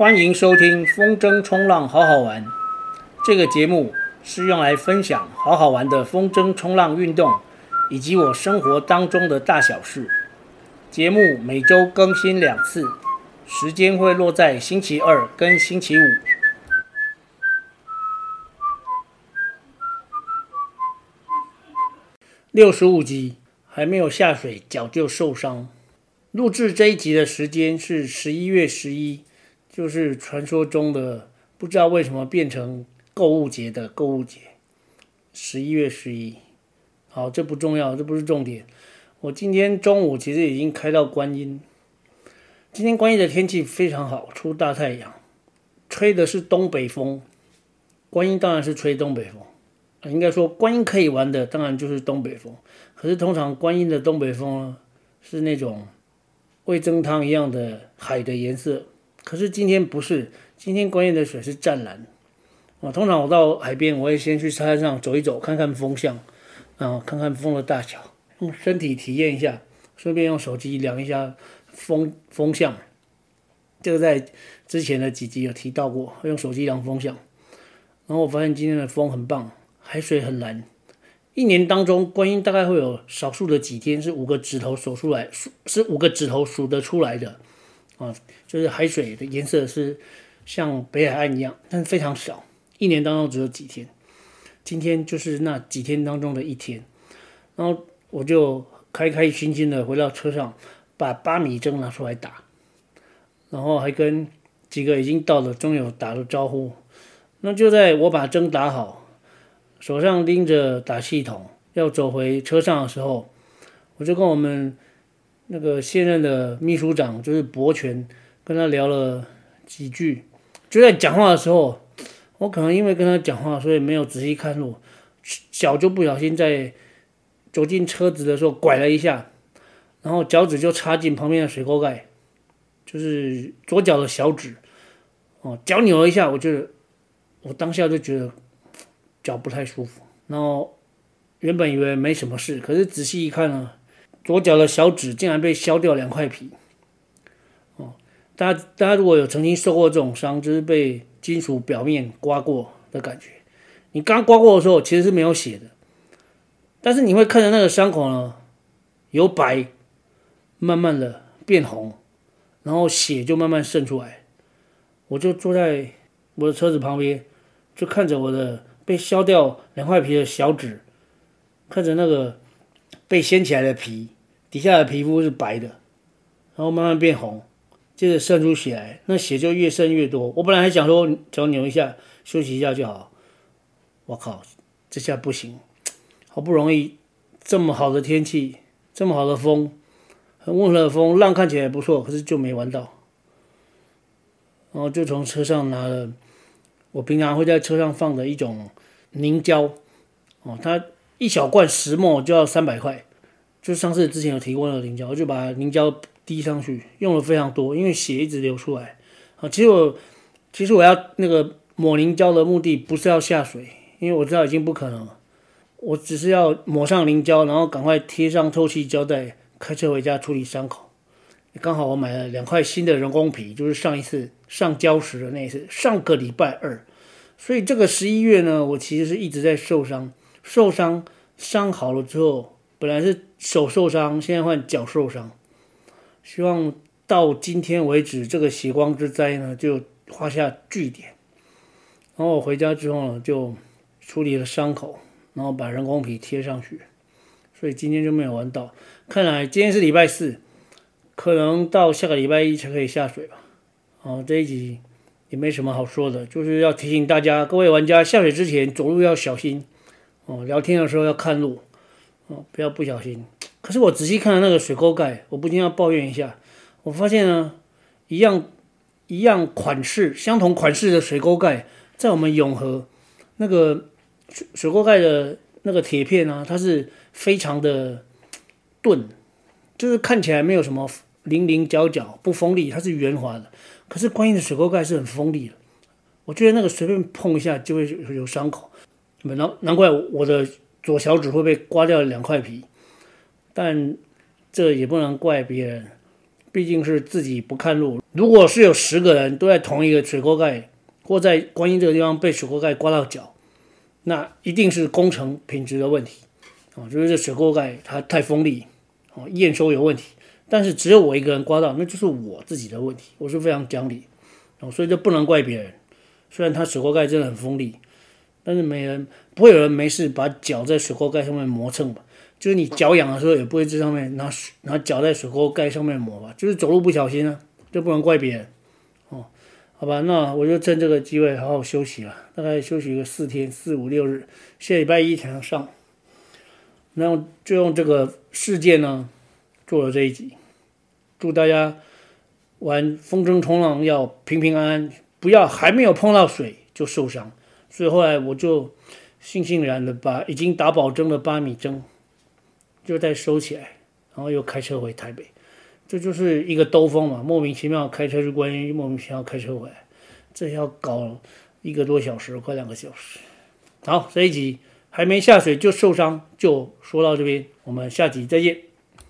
欢迎收听风筝冲浪好好玩。这个节目是用来分享好好玩的风筝冲浪运动，以及我生活当中的大小事。节目每周更新两次，时间会落在星期二跟星期五。六十五集还没有下水，脚就受伤。录制这一集的时间是十一月十一，就是传说中的不知道为什么变成购物节的购物节。十一月十一，好，这不重要，这不是重点。我今天中午其实已经开到观音。今天观音的天气非常好，出大太阳，吹的是东北风。观音当然是吹东北风，应该说观音可以玩的当然就是东北风。可是通常观音的东北风，是那种。味噌汤一样的海的颜色，可是今天不是，今天观音的水是湛蓝。啊，通常我到海边，我会先去沙滩上走一走，看看风向，啊，看看风的大小，用身体体验一下，顺便用手机量一下风风向。这个在之前的几集有提到过，用手机量风向。然后我发现今天的风很棒，海水很蓝。一年当中，观音大概会有少数的几天是五个指头数出来，数是五个指头数得出来的，啊，就是海水的颜色是像北海岸一样，但是非常少，一年当中只有几天。今天就是那几天当中的一天，然后我就开开心心的回到车上，把八米针拿出来打，然后还跟几个已经到的中友打了招呼。那就在我把针打好。手上拎着打气筒要走回车上的时候，我就跟我们那个现任的秘书长，就是博权，跟他聊了几句。就在讲话的时候，我可能因为跟他讲话，所以没有仔细看路，脚就不小心在走进车子的时候拐了一下，然后脚趾就插进旁边的水沟盖，就是左脚的小指，哦，脚扭了一下，我就我当下就觉得。脚不太舒服，然后原本以为没什么事，可是仔细一看呢，左脚的小指竟然被削掉两块皮。哦，大家大家如果有曾经受过这种伤，就是被金属表面刮过的感觉。你刚刮过的时候其实是没有血的，但是你会看着那个伤口呢，由白慢慢的变红，然后血就慢慢渗出来。我就坐在我的车子旁边，就看着我的。被削掉两块皮的小指，看着那个被掀起来的皮，底下的皮肤是白的，然后慢慢变红，接着渗出血来，那血就越渗越多。我本来还想说脚扭一下，休息一下就好。我靠，这下不行，好不容易这么好的天气，这么好的风，很温和的风，浪看起来不错，可是就没玩到。然后就从车上拿了我平常会在车上放的一种。凝胶，哦，它一小罐石墨就要三百块，就上次之前有提过那个凝胶，我就把凝胶滴上去，用了非常多，因为血一直流出来。啊，其实我其实我要那个抹凝胶的目的不是要下水，因为我知道已经不可能了，我只是要抹上凝胶，然后赶快贴上透气胶带，开车回家处理伤口。刚好我买了两块新的人工皮，就是上一次上礁石的那一次，上个礼拜二。所以这个十一月呢，我其实是一直在受伤，受伤伤好了之后，本来是手受伤，现在换脚受伤。希望到今天为止，这个血光之灾呢就画下句点。然后我回家之后呢，就处理了伤口，然后把人工皮贴上去。所以今天就没有玩到。看来今天是礼拜四，可能到下个礼拜一才可以下水吧。好，这一集。也没什么好说的，就是要提醒大家，各位玩家下水之前走路要小心哦，聊天的时候要看路哦，不要不小心。可是我仔细看了那个水沟盖，我不禁要抱怨一下，我发现呢，一样一样款式、相同款式的水沟盖，在我们永和那个水水沟盖的那个铁片啊，它是非常的钝，就是看起来没有什么棱棱角角，不锋利，它是圆滑的。可是观音的水沟盖是很锋利的，我觉得那个随便碰一下就会有伤口，难难怪我的左小指会被刮掉两块皮，但这也不能怪别人，毕竟是自己不看路，如果是有十个人都在同一个水沟盖，或在观音这个地方被水沟盖刮到脚，那一定是工程品质的问题啊，就是这水沟盖它太锋利，哦，验收有问题。但是只有我一个人刮到，那就是我自己的问题，我是非常讲理哦，所以就不能怪别人。虽然它水沟盖真的很锋利，但是没人不会有人没事把脚在水沟盖上面磨蹭吧？就是你脚痒的时候也不会在上面拿拿脚在水沟盖上面磨吧？就是走路不小心啊，就不能怪别人哦。好吧，那我就趁这个机会好好休息了，大概休息个四天，四五六日，下礼拜一才能上。那就用这个事件呢做了这一集，祝大家玩风筝冲浪要平平安安，不要还没有碰到水就受伤。所以后来我就悻悻然的把已经打保针的八米针就再收起来，然后又开车回台北。这就是一个兜风嘛，莫名其妙开车去观音，莫名其妙开车回来，这要搞一个多小时，快两个小时。好，这一集还没下水就受伤，就说到这边，我们下集再见。